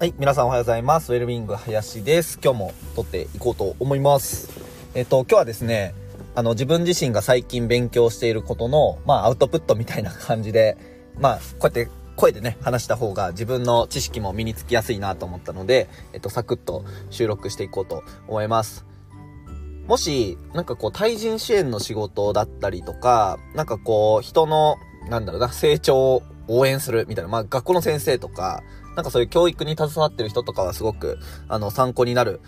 はい、皆さんおはようございます。ウェルビング林です。今日も撮っていこうと思います。えっと、今日はですね、あの、自分自身が最近勉強していることの、まあ、アウトプットみたいな感じで、まあ、こうやって声でね、話した方が自分の知識も身につきやすいなと思ったので、えっと、サクッと収録していこうと思います。もし、なんかこう、対人支援の仕事だったりとか、なんかこう、人の、なんだろうな、成長を応援するみたいな、まあ、学校の先生とか、なんかそういう教育に携わってる人とかはすごく、あの、参考になる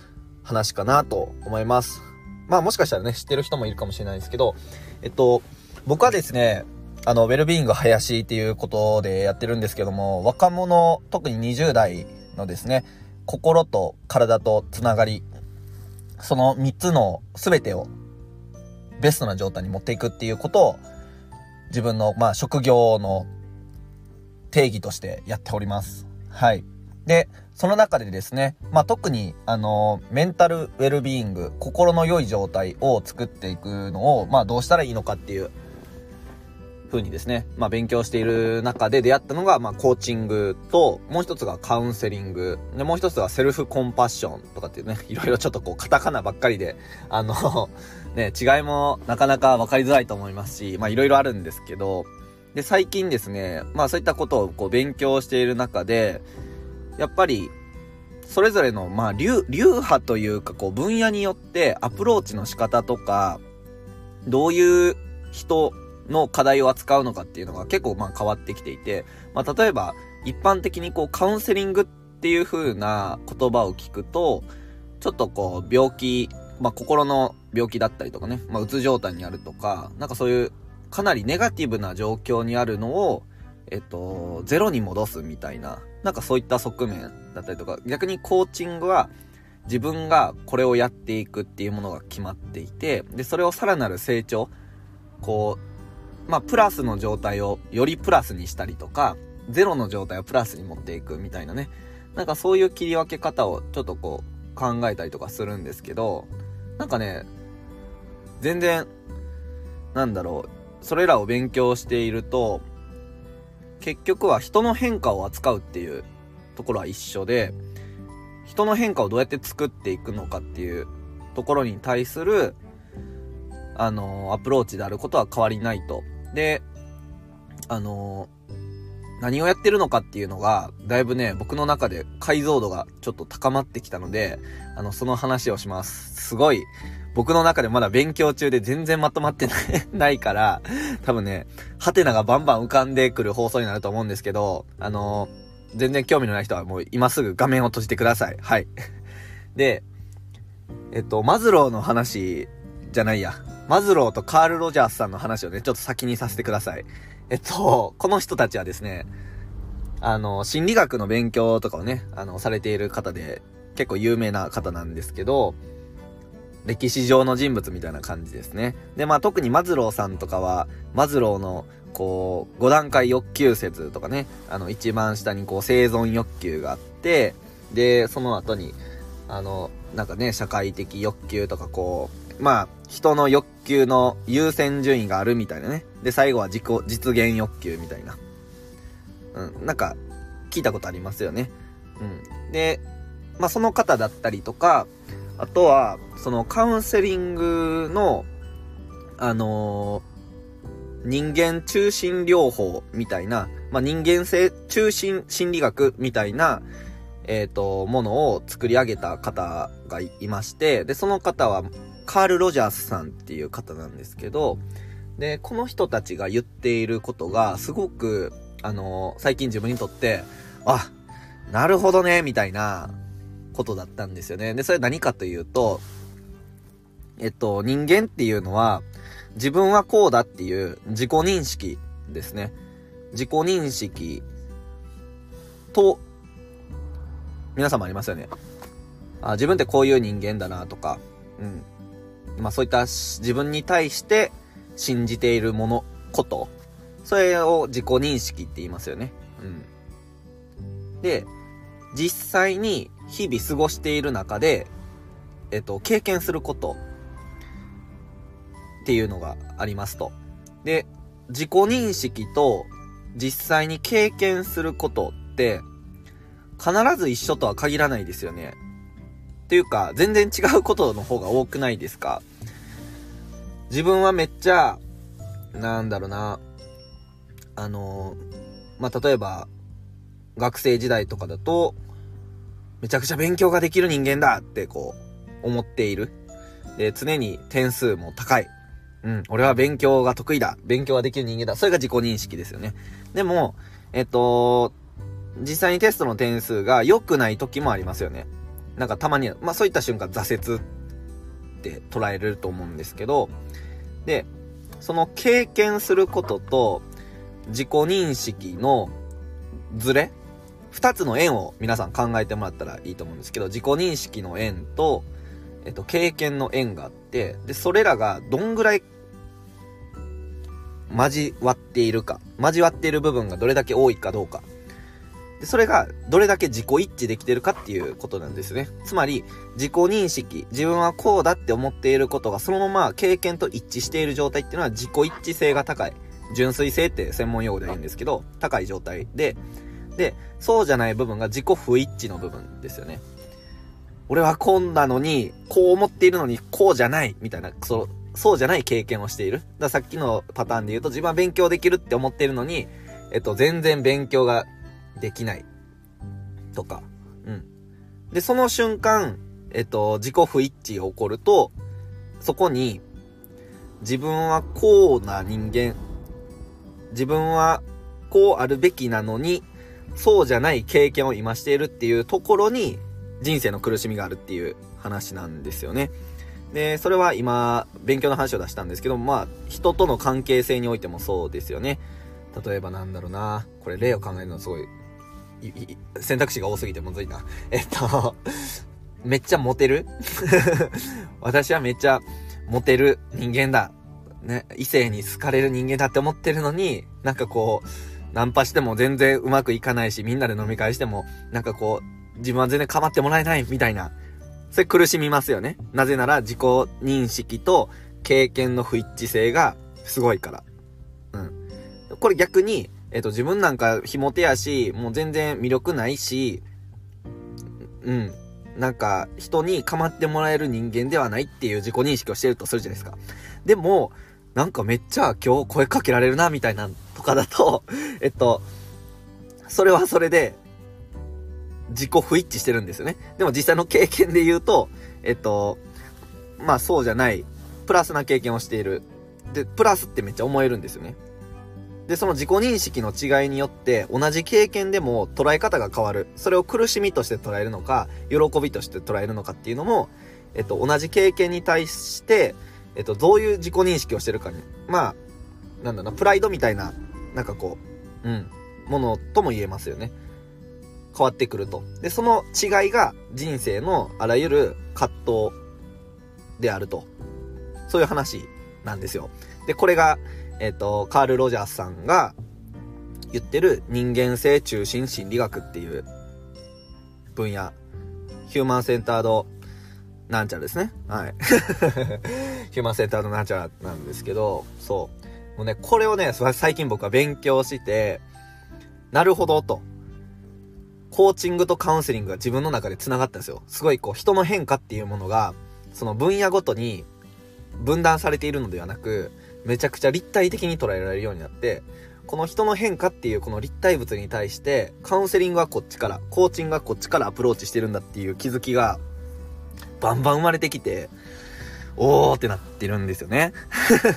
話かなと思います。まあもしかしたらね、知ってる人もいるかもしれないですけど、えっと、僕はですね、あの、ウェルビーイング林っていうことでやってるんですけども、若者、特に20代のですね、心と体とつながり、その3つの全てをベストな状態に持っていくっていうことを、自分の、まあ、職業の定義としてやっております。はい。で、その中でですね、まあ、特に、あの、メンタルウェルビーイング、心の良い状態を作っていくのを、まあ、どうしたらいいのかっていう風にですね、まあ、勉強している中で出会ったのが、まあ、コーチングと、もう一つがカウンセリング、で、もう一つがセルフコンパッションとかっていうね、いろいろちょっとこう、カタカナばっかりで、あのね、違いもなかなか分かりづらいと思いますし、まあ、いろいろあるんですけど、で、最近ですね、まあそういったことをこう勉強している中で、やっぱり、それぞれの、まあ流、流派というか、こう分野によってアプローチの仕方とか、どういう人の課題を扱うのかっていうのが結構まあ変わってきていて、まあ例えば、一般的にこうカウンセリングっていう風な言葉を聞くと、ちょっとこう病気、まあ心の病気だったりとかね、まあうつ状態にあるとか、なんかそういうかなりネガティブな状況にあるのを、えっと、ゼロに戻すみたいな、なんかそういった側面だったりとか、逆にコーチングは自分がこれをやっていくっていうものが決まっていて、で、それをさらなる成長、こう、まあ、プラスの状態をよりプラスにしたりとか、ゼロの状態をプラスに持っていくみたいなね。なんかそういう切り分け方をちょっとこう考えたりとかするんですけど、なんかね、全然、なんだろう、それらを勉強していると、結局は人の変化を扱うっていうところは一緒で、人の変化をどうやって作っていくのかっていうところに対する、あの、アプローチであることは変わりないと。で、あの、何をやってるのかっていうのが、だいぶね、僕の中で解像度がちょっと高まってきたので、あの、その話をします。すごい、僕の中でまだ勉強中で全然まとまって ないから、多分ね、ハテナがバンバン浮かんでくる放送になると思うんですけど、あのー、全然興味のない人はもう今すぐ画面を閉じてください。はい。で、えっと、マズローの話じゃないや。マズローとカール・ロジャースさんの話をね、ちょっと先にさせてください。えっと、この人たちはですね、あの、心理学の勉強とかをね、あの、されている方で、結構有名な方なんですけど、歴史上の人物みたいな感じですね。で、まあ特にマズローさんとかは、マズローの、こう、5段階欲求説とかね、あの、一番下にこう、生存欲求があって、で、その後に、あの、なんかね、社会的欲求とかこう、まあ、人の欲求の優先順位があるみたいなね。で、最後は自己、実現欲求みたいな。うん、なんか、聞いたことありますよね。うん。で、まあその方だったりとか、あとは、そのカウンセリングの、あのー、人間中心療法みたいな、まあ、人間性中心心理学みたいな、えっ、ー、と、ものを作り上げた方がいまして、で、その方は、カール・ロジャースさんっていう方なんですけど、で、この人たちが言っていることが、すごく、あのー、最近自分にとって、あ、なるほどね、みたいな、ことだったんですよね。で、それ何かというと、えっと、人間っていうのは、自分はこうだっていう自己認識ですね。自己認識と、皆様ありますよね。あ、自分ってこういう人間だなとか、うん。まあそういった自分に対して信じているもの、こと。それを自己認識って言いますよね。うん。で、実際に日々過ごしている中で、えっと、経験することっていうのがありますと。で、自己認識と実際に経験することって必ず一緒とは限らないですよね。っていうか、全然違うことの方が多くないですか？自分はめっちゃ、なんだろうな、あの、まあ、例えば、学生時代とかだと、めちゃくちゃ勉強ができる人間だってこう、思っている。で、常に点数も高い。うん、俺は勉強が得意だ。勉強ができる人間だ。それが自己認識ですよね。でも、えっと、実際にテストの点数が良くない時もありますよね。なんかたまに、まあそういった瞬間挫折って捉えれると思うんですけど、で、その経験することと自己認識のズレ二つの円を皆さん考えてもらったらいいと思うんですけど、自己認識の円と、えっと、経験の円があって、で、それらがどんぐらい交わっているか、交わっている部分がどれだけ多いかどうか。で、それがどれだけ自己一致できてるかっていうことなんですね。つまり、自己認識、自分はこうだって思っていることがそのまま経験と一致している状態っていうのは自己一致性が高い。純粋性って専門用語では言うんですけど、高い状態で、で、そうじゃない部分が自己不一致の部分ですよね。俺はこんなのに、こう思っているのに、こうじゃない、みたいな、その、そうじゃない経験をしている。だからさっきのパターンで言うと、自分は勉強できるって思っているのに、えっと、全然勉強ができない。とか。うん。で、その瞬間、えっと、自己不一致が起こると、そこに、自分はこうな人間、自分はこうあるべきなのに、そうじゃない経験を今しているっていうところに、人生の苦しみがあるっていう話なんですよね。で、それは今、勉強の話を出したんですけど、まあ、人との関係性においてもそうですよね。例えばなんだろうな。これ例を考えるのすごい、い選択肢が多すぎてむずいな。えっと、めっちゃモテる？私はめっちゃモテる人間だ。ね、異性に好かれる人間だって思ってるのに、なんかこう、ナンパしても全然うまくいかないし、みんなで飲み会しても、なんかこう、自分は全然構ってもらえないみたいな。それ苦しみますよね。なぜなら自己認識と経験の不一致性がすごいから。うん。これ逆に、えっ、と、自分なんかひも手やし、もう全然魅力ないし、うん。なんか、人に構ってもらえる人間ではないっていう自己認識をしてるとするじゃないですか。でも、なんかめっちゃ今日声かけられるな、みたいなとかだと、えっと、それはそれで、自己不一致してるんですよね。でも実際の経験で言うと、えっと、まあそうじゃない、プラスな経験をしている。で、プラスってめっちゃ思えるんですよね。で、その自己認識の違いによって、同じ経験でも捉え方が変わる。それを苦しみとして捉えるのか、喜びとして捉えるのかっていうのも、えっと、同じ経験に対して、えっと、どういう自己認識をしてるかに、まあ、なんだな、プライドみたいな、なんかこう、うん、ものとも言えますよね。変わってくると。で、その違いが人生のあらゆる葛藤であると。そういう話なんですよ。で、これが、えっ、ー、と、カール・ロジャースさんが言ってる人間性中心心理学っていう分野。ヒューマンセンタードなんちゃらですね。はい。ヒューマンセンタードなんちゃらなんですけど、そう。もうね、これをね、最近僕は勉強して、なるほどと。コーチングとカウンセリングが自分の中で繋がったんですよ。すごいこう、人の変化っていうものが、その分野ごとに分断されているのではなく、めちゃくちゃ立体的に捉えられるようになって、この人の変化っていうこの立体物に対して、カウンセリングはこっちから、コーチングはこっちからアプローチしてるんだっていう気づきが、バンバン生まれてきて、おーってなってるんですよね。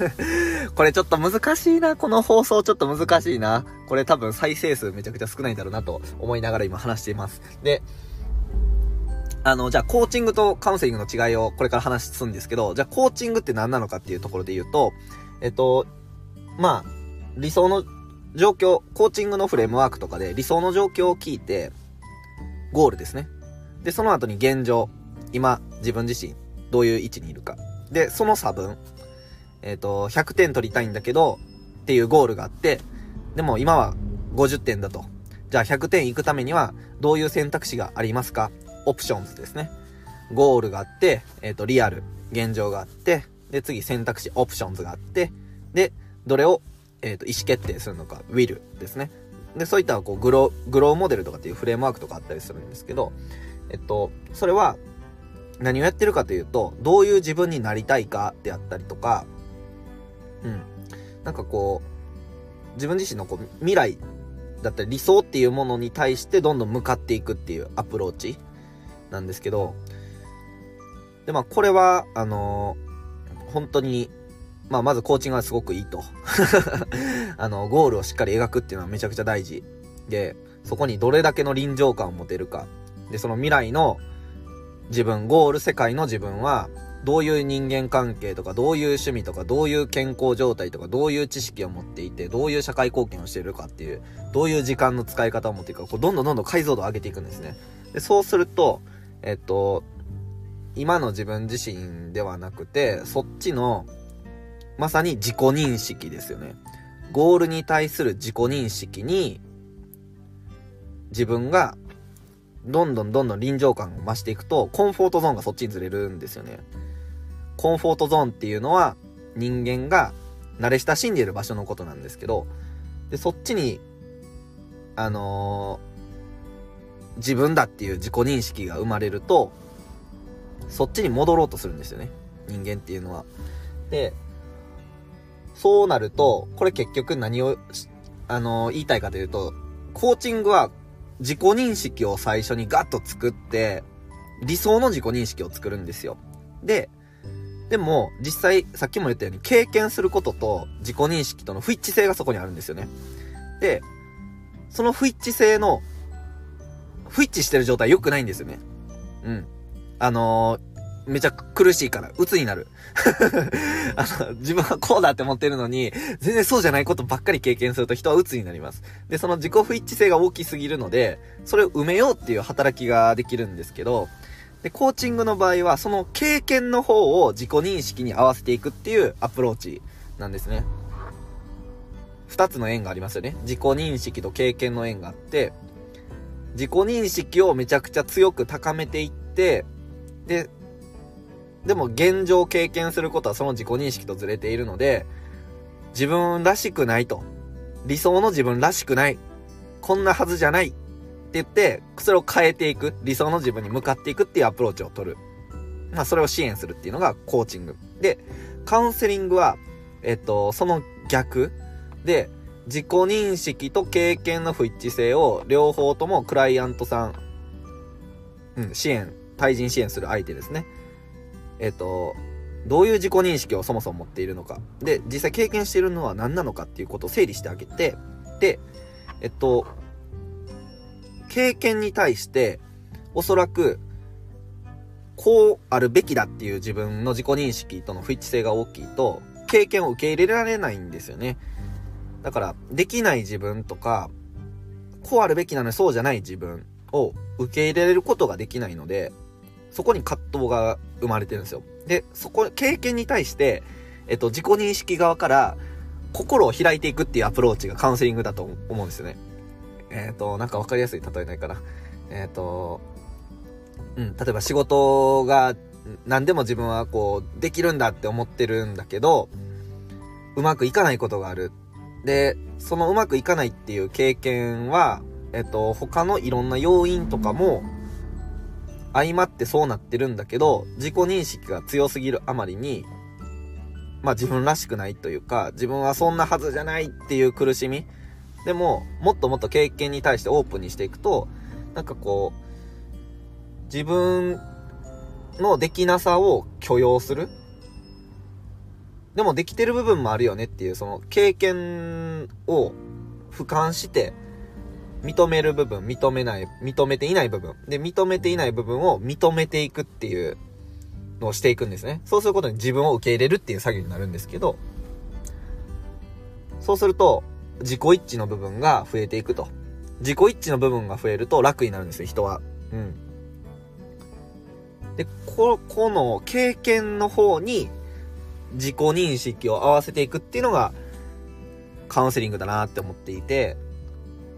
これちょっと難しいな。この放送ちょっと難しいな。これ多分再生数めちゃくちゃ少ないんだろうなと思いながら今話しています。で、あの、じゃあコーチングとカウンセリングの違いをこれから話すんですけど、じゃあコーチングって何なのかっていうところで言うと、えっと、まあ、理想の状況、コーチングのフレームワークとかで理想の状況を聞いて、ゴールですね。で、その後に現状、今、自分自身、どういう位置にいるか。で、その差分、えっ、ー、と、100点取りたいんだけど、っていうゴールがあって、でも今は50点だと。じゃあ100点行くためには、どういう選択肢がありますか？ options ですね。ゴールがあって、えっ、ー、と、リアル、現状があって、で、次選択肢、 options があって、で、どれを、えっ、ー、と、意思決定するのか、will ですね。で、そういったこうグロー、グローモデルとかっていうフレームワークとかあったりするんですけど、えっと、それは何をやってるかというと、どういう自分になりたいかであったりとか、うん。なんかこう、自分自身のこう未来だったり理想っていうものに対してどんどん向かっていくっていうアプローチなんですけど、で、まあこれは、あのー、本当にまあ、まずコーチングはすごくいいと。あの、ゴールをしっかり描くっていうのはめちゃくちゃ大事。で、そこにどれだけの臨場感を持てるか。で、その未来の自分、ゴール世界の自分は、どういう人間関係とか、どういう趣味とか、どういう健康状態とか、どういう知識を持っていて、どういう社会貢献をしているかっていう、どういう時間の使い方を持っていくか、こうどんどんどんどん解像度を上げていくんですね。で、そうすると、えっと、今の自分自身ではなくて、そっちのまさに自己認識ですよね。ゴールに対する自己認識に、自分がどんどんどんどん臨場感を増していくと、コンフォートゾーンがそっちにずれるんですよね。コンフォートゾーンっていうのは人間が慣れ親しんでいる場所のことなんですけど、で、そっちに、あのー、自分だっていう自己認識が生まれると、そっちに戻ろうとするんですよね。人間っていうのは。で、そうなると、これ結局何を、あの、言いたいかというと、コーチングは自己認識を最初にガッと作って、理想の自己認識を作るんですよ。で、でも、実際、さっきも言ったように、経験することと自己認識との不一致性がそこにあるんですよね。で、その不一致性の、不一致してる状態良くないんですよね。うん。あのーめちゃ苦しいから、鬱になる。あの、自分はこうだって思ってるのに、全然そうじゃないことばっかり経験すると人は鬱になります。で、その自己不一致性が大きすぎるので、それを埋めようっていう働きができるんですけど、で、コーチングの場合は、その経験の方を自己認識に合わせていくっていうアプローチなんですね。二つの縁がありますよね。自己認識と経験の縁があって、自己認識をめちゃくちゃ強く高めていって、で、でも現状を経験することはその自己認識とずれているので、自分らしくないと。理想の自分らしくない。こんなはずじゃない。って言って、それを変えていく。理想の自分に向かっていくっていうアプローチを取る。まあ、それを支援するっていうのがコーチング。で、カウンセリングは、えっと、その逆で、自己認識と経験の不一致性を両方ともクライアントさん、うん、支援、対人支援する相手ですね。えっ、と、どういう自己認識をそもそも持っているのか。で、実際経験しているのは何なのかっていうことを整理してあげて、で、えっと、経験に対して、おそらく、こうあるべきだっていう自分の自己認識との不一致性が大きいと、経験を受け入れられないんですよね。だから、できない自分とか、こうあるべきなのにそうじゃない自分を受け入れることができないので、そこに葛藤が生まれてるんですよ。で、そこ、経験に対して、えっと、自己認識側から心を開いていくっていうアプローチがカウンセリングだと思うんですよね。えっ、と、なんかわかりやすい例えないかな。えっ、と、うん、例えば仕事が何でも自分はこう、できるんだって思ってるんだけど、うまくいかないことがある。で、そのうまくいかないっていう経験は、えっと、他のいろんな要因とかも相まってそうなってるんだけど、自己認識が強すぎるあまりに、まあ自分らしくないというか、自分はそんなはずじゃないっていう苦しみ。でも、もっともっと経験に対してオープンにしていくと、なんかこう、自分のできなさを許容する。でもできてる部分もあるよねっていう、その経験を俯瞰して、認める部分、認めない、認めていない部分。で、認めていない部分を認めていくっていうのをしていくんですね。そうすることに自分を受け入れるっていう作業になるんですけど、そうすると、自己一致の部分が増えていくと。自己一致の部分が増えると楽になるんですよ、人は。うん。で、こ、この経験の方に自己認識を合わせていくっていうのがカウンセリングだなって思っていて、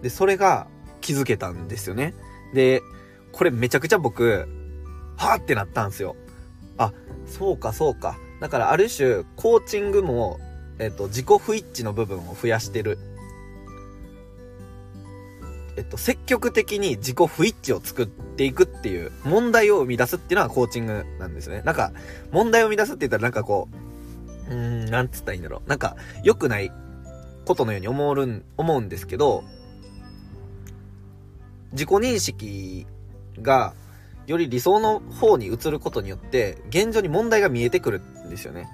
で、それが気づけたんですよね。で、これめちゃくちゃ僕、はぁってなったんですよ。あ、そうかそうか。だからある種、コーチングも、えっと、自己不一致の部分を増やしてる。えっと、積極的に自己不一致を作っていくっていう、問題を生み出すっていうのがコーチングなんですね。なんか、問題を生み出すって言ったらなんかこう、うーん、なんつったらいいんだろう。なんか、良くないことのように思うん、思うんですけど、自己認識が、より理想の方に移ることによって、現状に問題が見えてくるんですよね。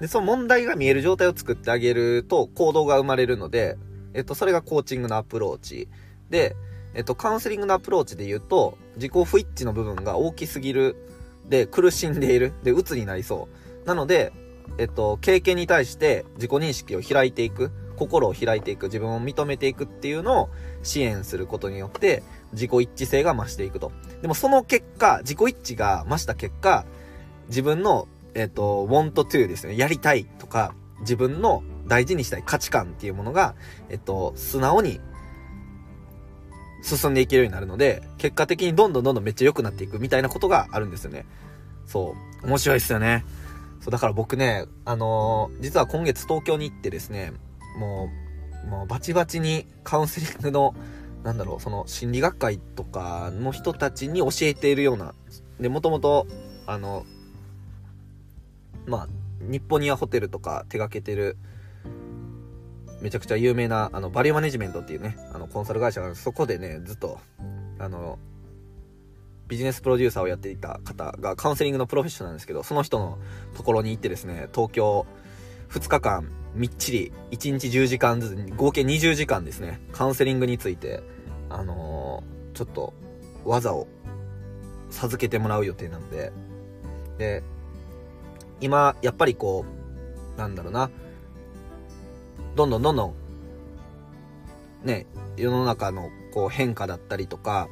で、その問題が見える状態を作ってあげると行動が生まれるので、えっと、それがコーチングのアプローチ。で、えっと、カウンセリングのアプローチで言うと、自己不一致の部分が大きすぎる。で、苦しんでいる。で、鬱になりそう。なので、えっと、経験に対して自己認識を開いていく。心を開いていく。自分を認めていくっていうのを支援することによって、自己一致性が増していくと。でもその結果、自己一致が増した結果、自分のえっ、ー、と、want to ですね。やりたいとか、自分の大事にしたい価値観っていうものが、えっと、素直に進んでいけるようになるので、結果的にどんどんどんどんめっちゃ良くなっていくみたいなことがあるんですよね。そう。面白いですよね。そう、だから僕ね、あのー、実は今月東京に行ってですね、もう、もうバチバチにカウンセリングの、なんだろう、その心理学会とかの人たちに教えているような、で、もともと、あの、まあ、日本ニアホテルとか手掛けてる、めちゃくちゃ有名な、あの、バリューマネジメントっていうね、あの、コンサル会社がそこでね、ずっと、あの、ビジネスプロデューサーをやっていた方がカウンセリングのプロフェッショナルなんですけど、その人のところに行ってですね、東京2日間みっちり1日10時間ずつ、合計20時間ですね、カウンセリングについて、あのー、ちょっと技を授けてもらう予定なので、で、今、やっぱりこう、なんだろうな、どんどんどんどん、ね、世の中のこう変化だったりとか、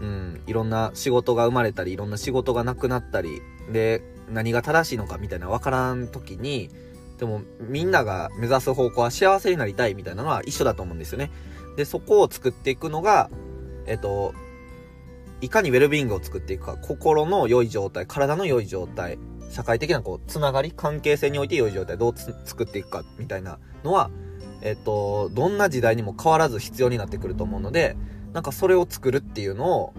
うん、いろんな仕事が生まれたり、いろんな仕事がなくなったり、で、何が正しいのかみたいな分からん時に、でもみんなが目指す方向は幸せになりたいみたいなのは一緒だと思うんですよね。で、そこを作っていくのが、えっと、いかにウェルビーイングを作っていくか、心の良い状態、体の良い状態、社会的なこう、つながり、関係性において良い状態どう作っていくか、みたいなのは、えっと、どんな時代にも変わらず必要になってくると思うので、なんかそれを作るっていうのを、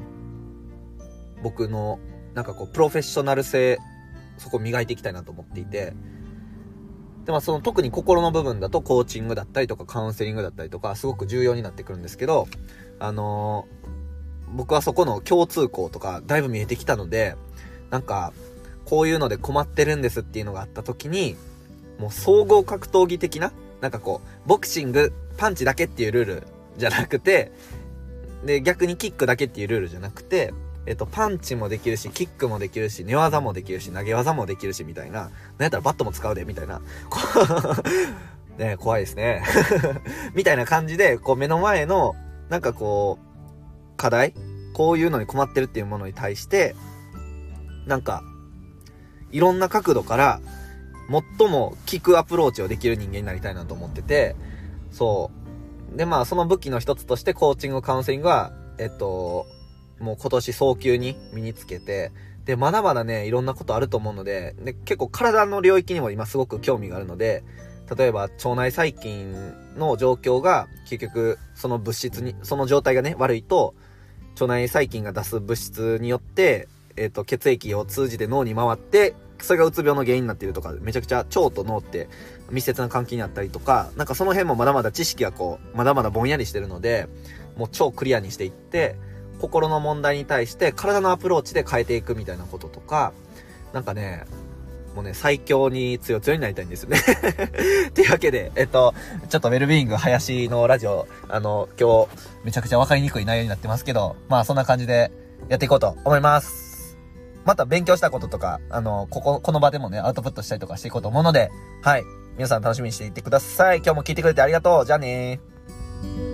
僕の、なんかこう、プロフェッショナル性、そこ磨いていきたいなと思っていて、で、まあその特に心の部分だとコーチングだったりとかカウンセリングだったりとかすごく重要になってくるんですけど、あのー、僕はそこの共通項とかだいぶ見えてきたので、なんか、こういうので困ってるんですっていうのがあった時に、もう総合格闘技的な、なんかこう、ボクシング、パンチだけっていうルールじゃなくて、で、逆にキックだけっていうルールじゃなくて、えっと、パンチもできるし、キックもできるし、寝技もできるし、投げ技もできるし、みたいな。なんやったらバットも使うで、みたいな。ね怖いですね。みたいな感じで、こう目の前の、なんかこう、課題？こういうのに困ってるっていうものに対して、なんか、いろんな角度から、最も効くアプローチをできる人間になりたいなと思ってて、そう。で、まあ、その武器の一つとして、コーチング、カウンセリングは、えっと、もう今年早急に身につけて、で、まだまだね、いろんなことあると思うので、で、結構体の領域にも今すごく興味があるので、例えば腸内細菌の状況が結局その物質に、その状態がね、悪いと、腸内細菌が出す物質によって、えっ、ー、と、血液を通じて脳に回って、それがうつ病の原因になっているとか、めちゃくちゃ腸と脳って密接な関係にあったりとか、なんかその辺もまだまだ知識がこう、まだまだぼんやりしてるので、もう超クリアにしていって、心の問題に対して体のアプローチで変えていくみたいなこととか、なんかね、もうね、最強に強強になりたいんですよね っていうわけで、えっと、ちょっとウェルビーイング林のラジオ、あの、今日、めちゃくちゃわかりにくい内容になってますけど、まあそんな感じでやっていこうと思います。また勉強したこととか、あの、ここ、この場でもね、アウトプットしたりとかしていこうと思うので、はい。皆さん楽しみにしていってください。今日も聞いてくれてありがとう。じゃあねー。